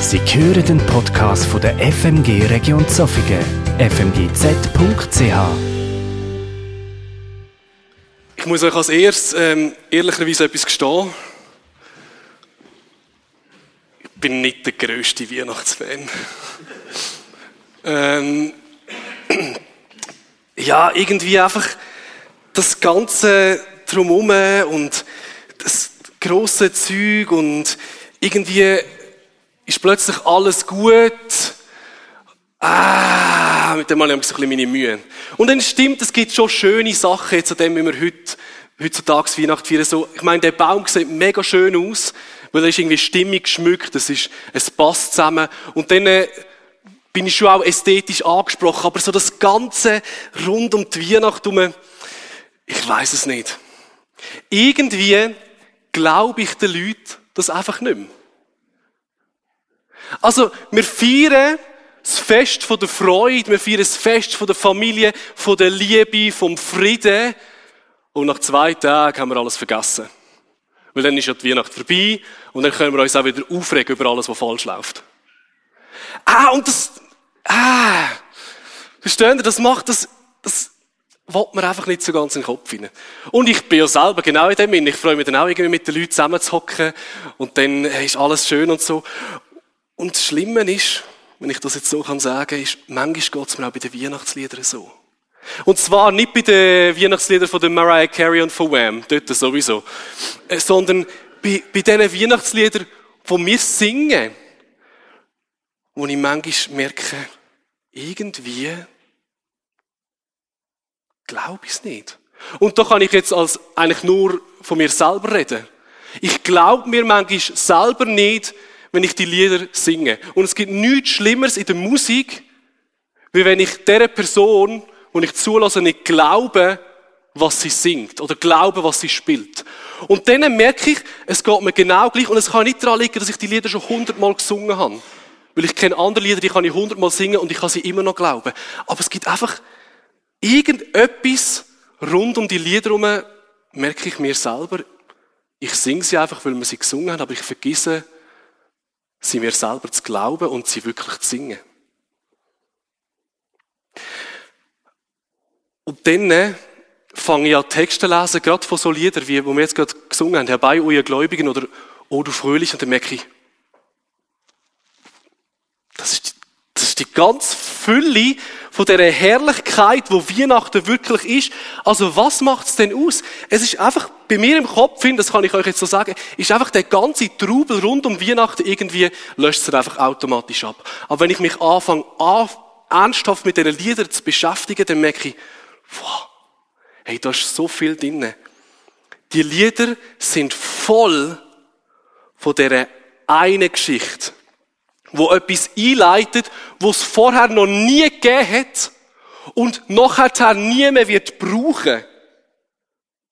Sie hören den Podcast von der FMG Region Zofingen, fmgz.ch. Ich muss euch als erstes ähm, ehrlicherweise etwas gestehen. Ich bin nicht der grösste Weihnachtsfan. ähm, ja, irgendwie einfach das Ganze drumherum und das grosse Zeug und irgendwie ist plötzlich alles gut. Ah, mit dem habe ich ein bisschen meine Mühe. Und dann stimmt, es gibt schon schöne Sachen, jetzt an dem, wie wir heute, heutzutage Weihnachten feiern. So, ich meine, der Baum sieht mega schön aus, weil er ist irgendwie stimmig geschmückt, es ist, es passt zusammen. Und dann, äh, bin ich schon auch ästhetisch angesprochen, aber so das Ganze rund um die Weihnacht herum, ich weiß es nicht. Irgendwie glaube ich den Leuten das einfach nicht mehr. Also, wir feiern das Fest von der Freude, wir feiern das Fest von der Familie, von der Liebe, vom Frieden. Und nach zwei Tagen haben wir alles vergessen. Weil dann ist ja die Weihnacht vorbei und dann können wir uns auch wieder aufregen über alles, was falsch läuft. Ah, und das, ah, verstehen ihr, das macht das, das will man einfach nicht so ganz in den Kopf hinein. Und ich bin ja selber genau in dem Ich freue mich dann auch irgendwie mit den Leuten zusammenzuhocken und dann ist alles schön und so. Und das Schlimme ist, wenn ich das jetzt so kann sagen, ist, manchmal geht es mir auch bei den Weihnachtsliedern so. Und zwar nicht bei den Weihnachtsliedern von Mariah Carey und von Wham, dort sowieso, äh, sondern bei, bei diesen Weihnachtsliedern, die wir singen, wo ich manchmal merke, irgendwie glaube ich es nicht. Und da kann ich jetzt als eigentlich nur von mir selber reden. Ich glaube mir manchmal selber nicht, wenn ich die Lieder singe. Und es gibt nichts Schlimmeres in der Musik, wie wenn ich der Person, wo ich zulasse, nicht glaube, was sie singt oder glaube, was sie spielt. Und dann merke ich, es geht mir genau gleich und es kann nicht daran liegen, dass ich die Lieder schon hundertmal gesungen habe. Weil ich kenne andere Lieder, die kann ich hundertmal singen und ich kann sie immer noch glauben. Aber es gibt einfach irgendetwas rund um die Lieder herum, merke ich mir selber, ich singe sie einfach, weil wir sie gesungen haben, aber ich vergesse, sie mir selber zu glauben und sie wirklich zu singen. Und dann äh, fange ich an Texte zu lesen, gerade von so Liedern, wie wo wir jetzt gerade gesungen haben, herbei, ihr Gläubigen oder O du Fröhlich, und dann merke ich, das ist, das ist die ganz Fülle von dieser Herrlichkeit, wo Weihnachten wirklich ist. Also was macht es denn aus? Es ist einfach bei mir im Kopf, das kann ich euch jetzt so sagen, ist einfach der ganze Trubel rund um Weihnachten irgendwie löscht es einfach automatisch ab. Aber wenn ich mich anfange, an, ernsthaft mit diesen Liedern zu beschäftigen, dann merke ich, wow, hey, da ist so viel drin. Die Lieder sind voll von dieser einen Geschichte wo etwas einleitet, wo es vorher noch nie gegeben hat und nachher nie mehr wird brauchen.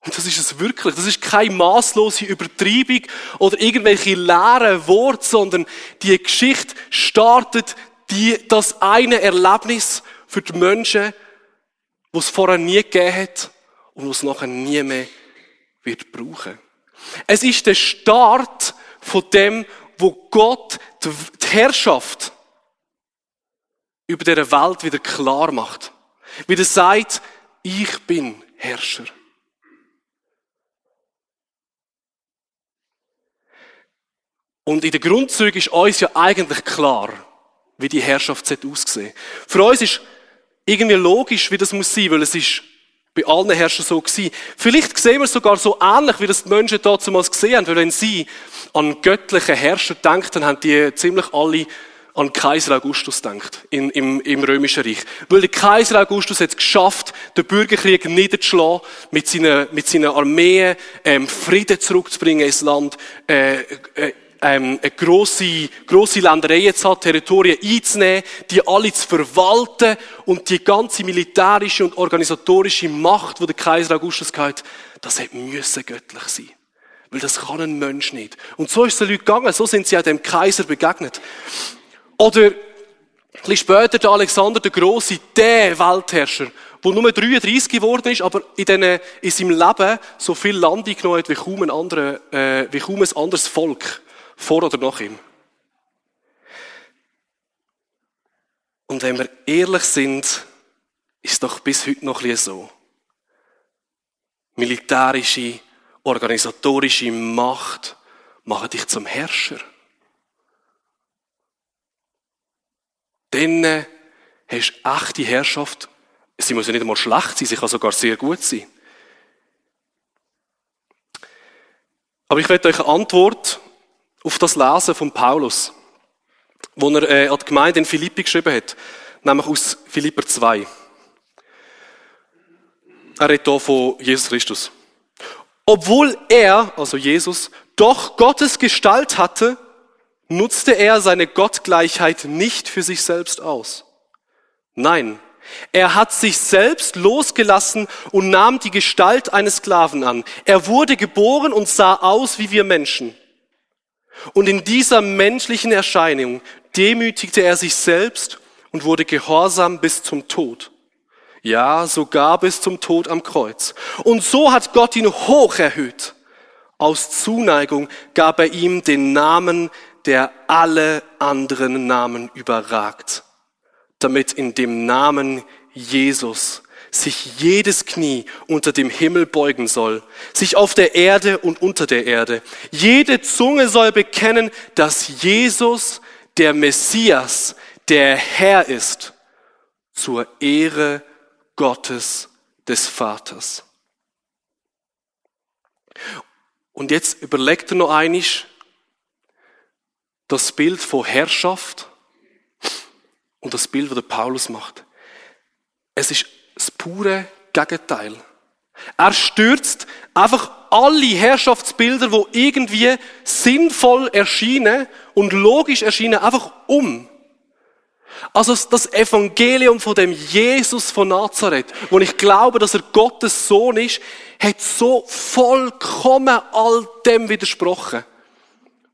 Und das ist es wirklich. Das ist keine maßlose Übertreibung oder irgendwelche leeren Worte, sondern die Geschichte startet die, das eine Erlebnis für die Menschen, wo es vorher nie gegeben hat und wo es nachher nie mehr wird brauchen. Es ist der Start von dem, wo Gott die Herrschaft über der Welt wieder klar macht. Wieder sagt, ich bin Herrscher. Und in den Grundzügen ist uns ja eigentlich klar, wie die Herrschaft aussehen Für uns ist irgendwie logisch, wie das muss sein, weil es ist bei allen Herrschern so gewesen. Vielleicht sehen wir es sogar so ähnlich, wie das die Menschen damals gesehen haben, weil wenn sie an göttliche Herrscher denken, dann haben die ziemlich alle an Kaiser Augustus denkt in, im, im Römischen Reich. Weil der Kaiser Augustus hat es geschafft, den Bürgerkrieg niederzuschlagen, mit seinen, mit seinen Armeen ähm, Frieden zurückzubringen ins Land, äh, äh, ähm, eine grosse, grosse Ländereien zu haben, Territorien einzunehmen, die alle zu verwalten und die ganze militärische und organisatorische Macht, die der Kaiser Augustus hatte, das hätte müssen göttlich sein. Weil das kann ein Mensch nicht. Und so ist es den Leuten gegangen, so sind sie auch dem Kaiser begegnet. Oder, ein bisschen später der Alexander der Große, der Weltherrscher, der nur 33 geworden ist, aber in, den, in seinem Leben so viel Land eingenommen hat wie kaum ein, anderer, äh, wie kaum ein anderes Volk vor oder nach ihm. Und wenn wir ehrlich sind, ist doch bis heute noch ein bisschen so. Militärische, organisatorische Macht machen dich zum Herrscher. Dann äh, hast du echte Herrschaft. Sie muss ja nicht einmal schlecht sein, sie kann sogar sehr gut sein. Aber ich werde euch eine Antwort auf das Lesen von Paulus, wo er äh, an die Gemeinde in Philippi geschrieben hat, nämlich aus Philipper 2. Er redet hier von Jesus Christus. Obwohl er, also Jesus, doch Gottes Gestalt hatte, nutzte er seine Gottgleichheit nicht für sich selbst aus. Nein, er hat sich selbst losgelassen und nahm die Gestalt eines Sklaven an. Er wurde geboren und sah aus wie wir Menschen. Und in dieser menschlichen Erscheinung demütigte er sich selbst und wurde gehorsam bis zum Tod. Ja, sogar bis zum Tod am Kreuz. Und so hat Gott ihn hoch erhöht. Aus Zuneigung gab er ihm den Namen, der alle anderen Namen überragt, damit in dem Namen Jesus sich jedes Knie unter dem Himmel beugen soll, sich auf der Erde und unter der Erde. Jede Zunge soll bekennen, dass Jesus der Messias, der Herr ist, zur Ehre Gottes des Vaters. Und jetzt überlegt er noch einisch das Bild von Herrschaft und das Bild, das der Paulus macht. Es ist das pure Gegenteil. Er stürzt einfach alle Herrschaftsbilder, wo irgendwie sinnvoll erscheinen und logisch erscheinen, einfach um. Also das Evangelium von dem Jesus von Nazareth, wo ich glaube, dass er Gottes Sohn ist, hat so vollkommen all dem widersprochen,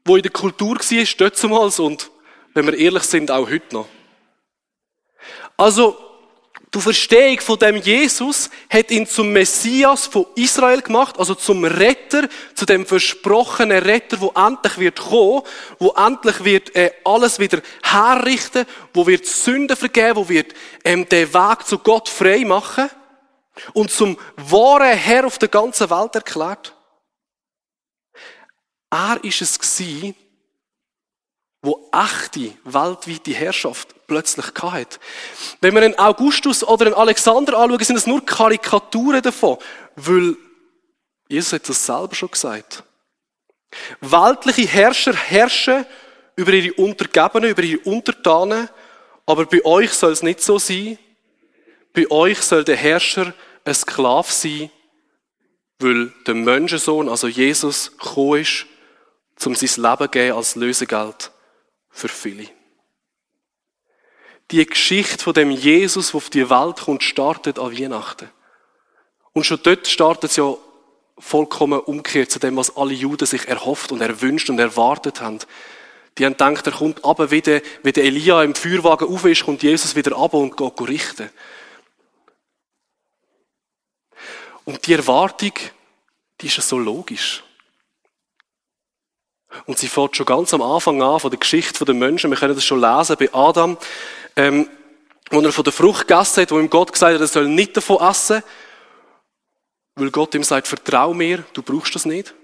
wo in der Kultur war, dort und, wenn wir ehrlich sind, auch heute noch. Also, die Verstehung von dem Jesus hat ihn zum Messias von Israel gemacht, also zum Retter, zu dem versprochenen Retter, wo endlich wird kommen, wo endlich wird äh, alles wieder herrichten, wo wird Sünden vergeben, wo wird ähm, den Weg zu Gott frei machen und zum wahren Herr auf der ganzen Welt erklärt. Er ist es gewesen, wo echte weltweite Herrschaft plötzlich hatte. Wenn wir einen Augustus oder einen Alexander anschauen, sind es nur Karikaturen davon, weil Jesus hat das selber schon gesagt. Weltliche Herrscher herrschen über ihre Untergebenen, über ihre Untertanen, aber bei euch soll es nicht so sein. Bei euch soll der Herrscher ein Sklave sein, weil der Menschensohn, also Jesus, gekommen ist, um sein Leben zu geben als Lösegeld für viele. Die Geschichte von dem Jesus, der auf die Welt kommt, startet an Weihnachten. Und schon dort startet es ja vollkommen umgekehrt zu dem, was alle Juden sich erhofft und erwünscht und erwartet haben. Die haben gedacht, er kommt aber wieder, wie der Elia im Feuerwagen auf ist, kommt Jesus wieder ab und geht richten. Und die Erwartung, die ist ja so logisch. Und sie fährt schon ganz am Anfang an von der Geschichte der Menschen. Wir können das schon lesen bei Adam, ähm, wo er von der Frucht gegessen hat, wo ihm Gott gesagt hat, er soll nicht davon essen, weil Gott ihm sagt, vertrau mir, du brauchst das nicht.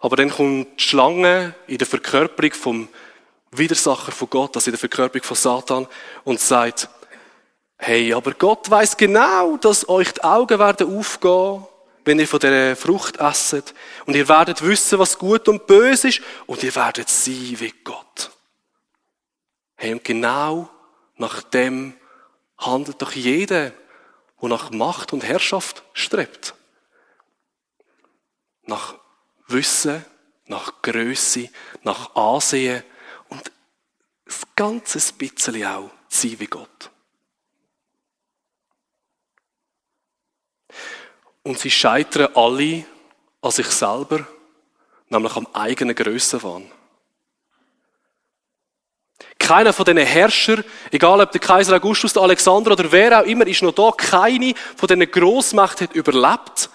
Aber dann kommt die Schlange in der Verkörperung vom Widersacher von Gott, also in der Verkörperung von Satan, und sagt, hey, aber Gott weiß genau, dass euch die Augen werden aufgehen wenn ihr von der Frucht esset. Und ihr werdet wissen, was gut und böse ist. Und ihr werdet sein wie Gott. Hey, und genau nach dem handelt doch jeder, der nach Macht und Herrschaft strebt. Nach Wissen, nach Größe, nach Ansehen und das ganze bisschen auch sein wie Gott. Und sie scheitern alle an sich selber, nämlich am eigenen Grössenwahn. Keiner von diesen Herrschern, egal ob der Kaiser Augustus, der Alexander oder wer auch immer, ist noch da. Keine von diesen Grossmächten hat überlebt.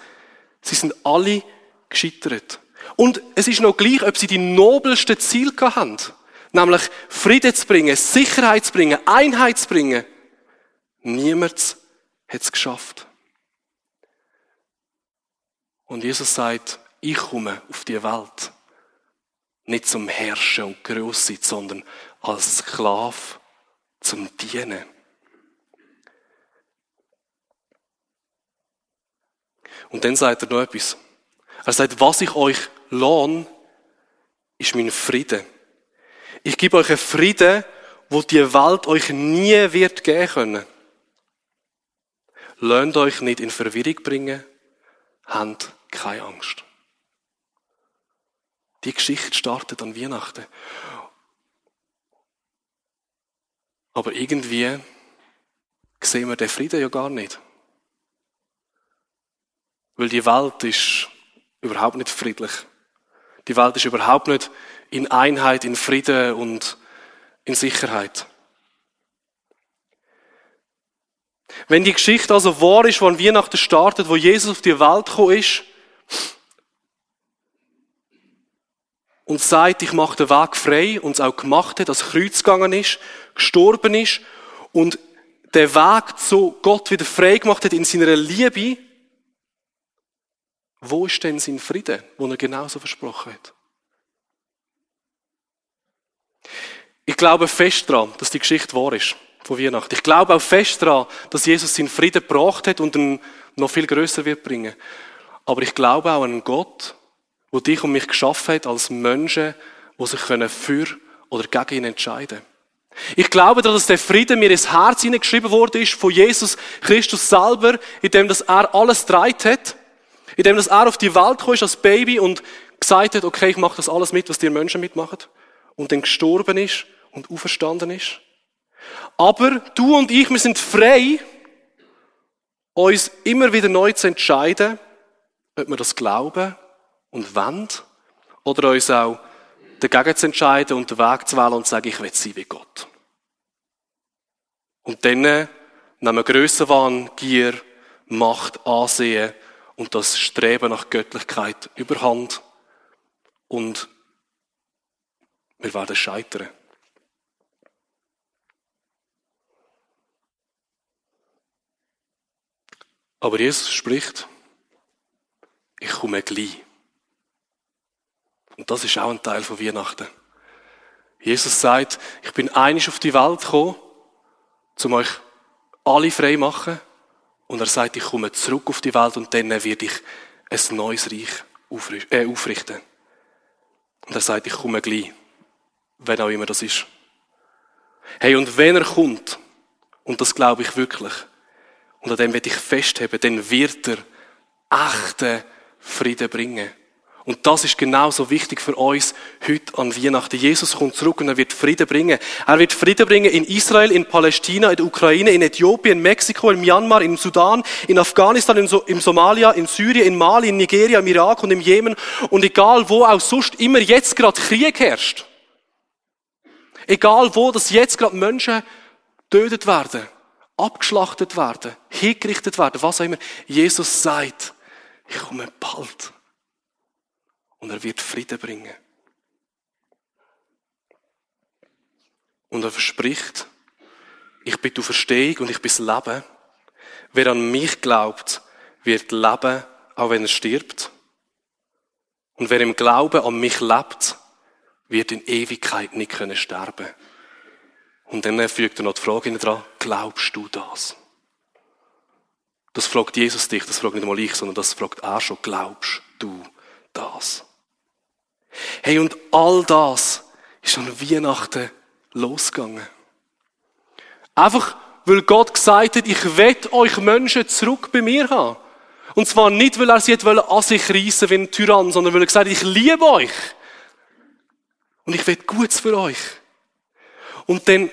Sie sind alle gescheitert. Und es ist noch gleich, ob sie die nobelsten Ziele haben. Nämlich Frieden zu bringen, Sicherheit zu bringen, Einheit zu bringen. Niemand hat es geschafft. Und Jesus sagt, ich komme auf die Welt nicht zum Herrschen und groß sein, sondern als Sklave zum Dienen. Und dann sagt er noch etwas. Er sagt, was ich euch lohne, ist mein Frieden. Ich gebe euch einen Frieden, wo die Welt euch nie wird geben können. Lernt euch nicht in Verwirrung bringen, habt keine Angst. Die Geschichte startet an Weihnachten. Aber irgendwie sehen wir den Frieden ja gar nicht. Weil die Welt ist überhaupt nicht friedlich. Die Welt ist überhaupt nicht in Einheit, in Frieden und in Sicherheit. Wenn die Geschichte also wahr ist, wo an Weihnachten startet, wo Jesus auf die Welt gekommen ist und sagt, ich mache den Weg frei und es auch gemacht hat, dass Kreuz gegangen ist, gestorben ist und der Weg zu Gott wieder frei gemacht hat in seiner Liebe, wo ist denn sein Frieden, wo er genauso versprochen hat? Ich glaube fest daran, dass die Geschichte wahr ist von Weihnachten. Ich glaube auch fest daran, dass Jesus seinen Frieden gebracht hat und ihn noch viel größer wird bringen. Aber ich glaube auch an Gott, der dich und mich geschaffen hat als Menschen, die sich für oder gegen ihn entscheiden können. Ich glaube daran, dass der Frieden mir ins Herz hineingeschrieben worden ist von Jesus Christus selber, indem dass er alles dreit hat, indem dass er auf die Welt kam als Baby und gesagt hat, okay, ich mache das alles mit, was dir Menschen mitmachen, und dann gestorben ist und auferstanden ist. Aber du und ich, wir sind frei, uns immer wieder neu zu entscheiden, ob wir das glauben und wollen, oder uns auch dagegen zu entscheiden und den Weg zu wählen und zu sagen, ich will sein wie Gott. Und dann nehmen wir Grössenwahn, Gier, Macht, Ansehen und das Streben nach Göttlichkeit überhand und wir werden scheitern. Aber Jesus spricht, ich komme gleich. Und das ist auch ein Teil von Weihnachten. Jesus sagt, ich bin einig auf die Welt gekommen, um euch alle frei zu machen. Und er sagt, ich komme zurück auf die Welt und dann werde ich ein neues Reich äh, aufrichten. Und er sagt, ich komme gleich, wenn auch immer das ist. Hey, und wenn er kommt, und das glaube ich wirklich, und an dem werde ich festheben, dann wird er echten Frieden bringen. Und das ist genauso wichtig für uns heute an Weihnachten. Jesus kommt zurück und er wird Frieden bringen. Er wird Frieden bringen in Israel, in Palästina, in der Ukraine, in Äthiopien, in Mexiko, in Myanmar, in Sudan, in Afghanistan, in, so in Somalia, in Syrien, in Mali, in Nigeria, im Irak und im Jemen und egal wo auch sonst immer jetzt gerade Krieg herrscht. Egal wo, dass jetzt gerade Menschen tötet werden abgeschlachtet werden, hingerichtet werden, was auch immer. Jesus sagt, ich komme bald. Und er wird Frieden bringen. Und er verspricht, ich bin die Verstehung und ich bin das Leben. Wer an mich glaubt, wird leben, auch wenn er stirbt. Und wer im Glauben an mich lebt, wird in Ewigkeit nicht können sterben und dann fügt er noch die Frage dran, glaubst du das? Das fragt Jesus dich, das fragt nicht einmal ich, sondern das fragt er schon, glaubst du das? Hey, und all das ist an Weihnachten losgegangen. Einfach, weil Gott gesagt hat, ich will euch Menschen zurück bei mir haben. Und zwar nicht, weil er sie an sich reissen wie ein Tyrann, sondern weil er gesagt hat, ich liebe euch. Und ich will Gutes für euch. Und dann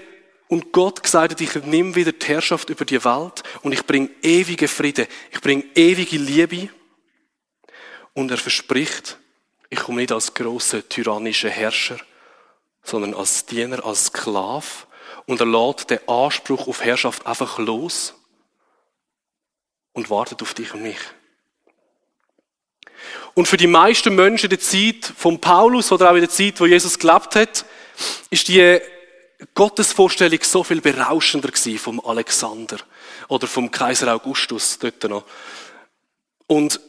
und Gott gesagt hat, ich nehme wieder die Herrschaft über die Welt und ich bringe ewige Friede, ich bringe ewige Liebe. Und er verspricht, ich komme nicht als großer tyrannischer Herrscher, sondern als Diener, als Sklav. Und er lädt den Anspruch auf Herrschaft einfach los und wartet auf dich und mich. Und für die meisten Menschen in der Zeit von Paulus oder auch in der Zeit, wo Jesus gelebt hat, ist die Gottesvorstellung so viel berauschender gewesen vom Alexander oder vom Kaiser Augustus dort noch. Und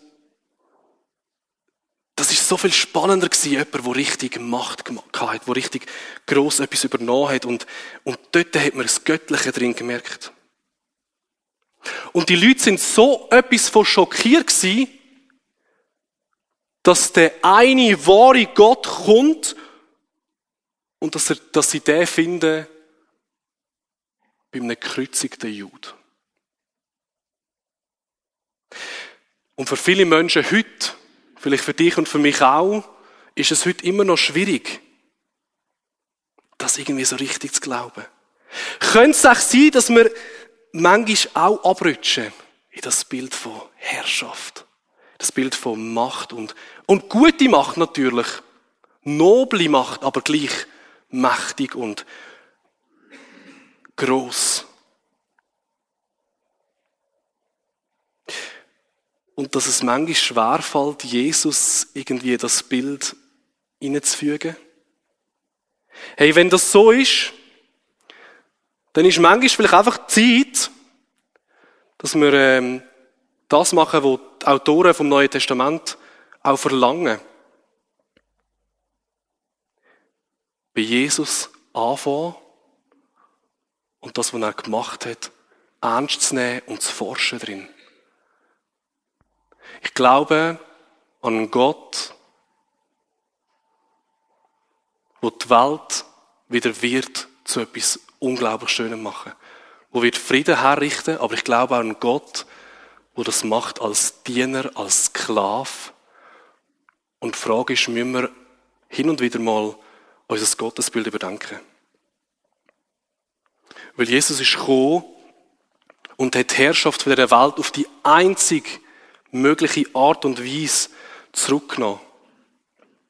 das ist so viel spannender gewesen, jemand, der richtig Macht gemacht hat, der richtig gross etwas übernommen hat. Und, und dort hat man das Göttliche drin gemerkt. Und die Leute sind so etwas von schockiert gewesen, dass der eine wahre Gott kommt und dass, er, dass sie den finden bei einem gekreuzigten Jude. Und für viele Menschen heute, vielleicht für dich und für mich auch, ist es heute immer noch schwierig, das irgendwie so richtig zu glauben. Könnte es auch sein, dass wir manchmal auch abrutschen in das Bild von Herrschaft, das Bild von Macht und, und gute Macht natürlich, noble Macht, aber gleich mächtig und groß. Und dass es manchmal schwerfällt, Jesus irgendwie das Bild hineinzufügen. Hey, wenn das so ist, dann ist manchmal vielleicht einfach Zeit, dass wir ähm, das machen, was die Autoren vom Neuen Testament auch verlangen. Bei Jesus anfangen und das, was er gemacht hat, ernst zu nehmen und zu forschen drin. Ich glaube an Gott, wo die Welt wieder wird zu etwas unglaublich Schönem machen. Wo wird Frieden herrichten, aber ich glaube auch an Gott, wo das macht als Diener, als Sklave. Und die Frage ist, müssen wir hin und wieder mal unser Gottesbild überdenken. Weil Jesus ist gekommen und hat die Herrschaft von dieser Welt auf die einzig mögliche Art und Weise zurückgenommen.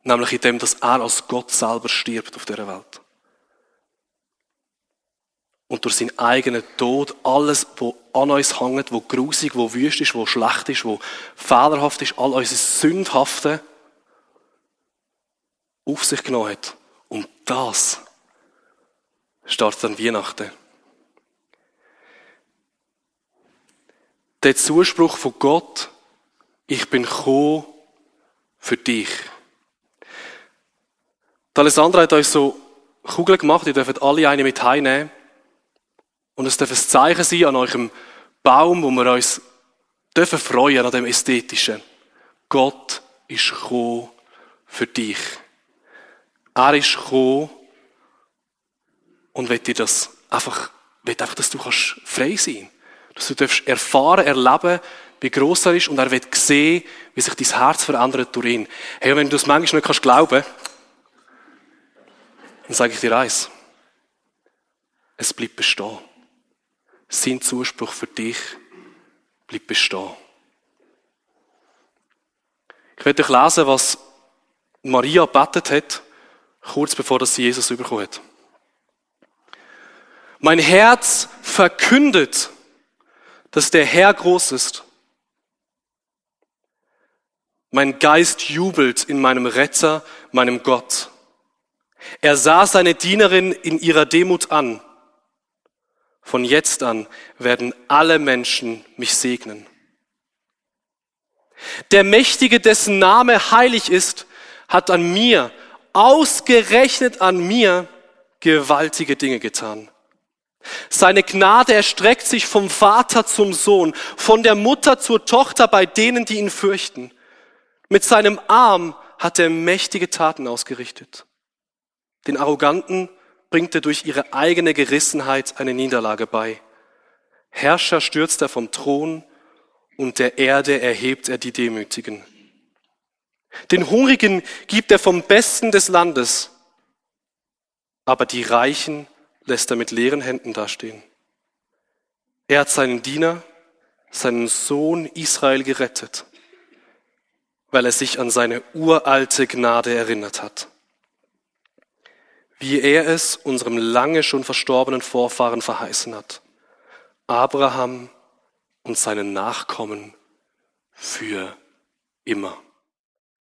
Nämlich in dem, dass er als Gott selber stirbt auf dieser Welt und durch seinen eigenen Tod alles, was an uns hängt, was grusig, was wüst ist, was schlecht ist, was fehlerhaft ist, all unsere Sündhaften auf sich genommen hat. Und das startet dann Weihnachten. Der Zuspruch von Gott, ich bin gekommen für dich. Die Alessandra hat euch so Kugeln gemacht, ihr dürft alle eine mit heimnehmen. Und es darf ein Zeichen sein an eurem Baum, wo wir uns dürfen freuen an dem Ästhetischen. Gott ist gekommen für dich. Er ist gekommen und will dir das einfach, will einfach, dass du kannst frei sein. Dass du darfst erfahren, erleben, wie gross er ist und er wird sehen, wie sich dein Herz verändert durch ihn. Hey, und wenn du das manchmal nicht kannst glauben, dann sage ich dir eins. Es bleibt bestehen sein Zuspruch für dich bleibt bestehen. Ich werde euch lesen, was Maria betet hat, kurz bevor sie Jesus bekommen hat. Mein Herz verkündet, dass der Herr groß ist. Mein Geist jubelt in meinem Retter, meinem Gott. Er sah seine Dienerin in ihrer Demut an. Von jetzt an werden alle Menschen mich segnen. Der Mächtige, dessen Name heilig ist, hat an mir, ausgerechnet an mir, gewaltige Dinge getan. Seine Gnade erstreckt sich vom Vater zum Sohn, von der Mutter zur Tochter bei denen, die ihn fürchten. Mit seinem Arm hat er mächtige Taten ausgerichtet. Den Arroganten bringt er durch ihre eigene Gerissenheit eine Niederlage bei. Herrscher stürzt er vom Thron und der Erde erhebt er die Demütigen. Den Hungrigen gibt er vom Besten des Landes, aber die Reichen lässt er mit leeren Händen dastehen. Er hat seinen Diener, seinen Sohn Israel gerettet, weil er sich an seine uralte Gnade erinnert hat wie er es unserem lange schon verstorbenen Vorfahren verheißen hat. Abraham und seinen Nachkommen für immer.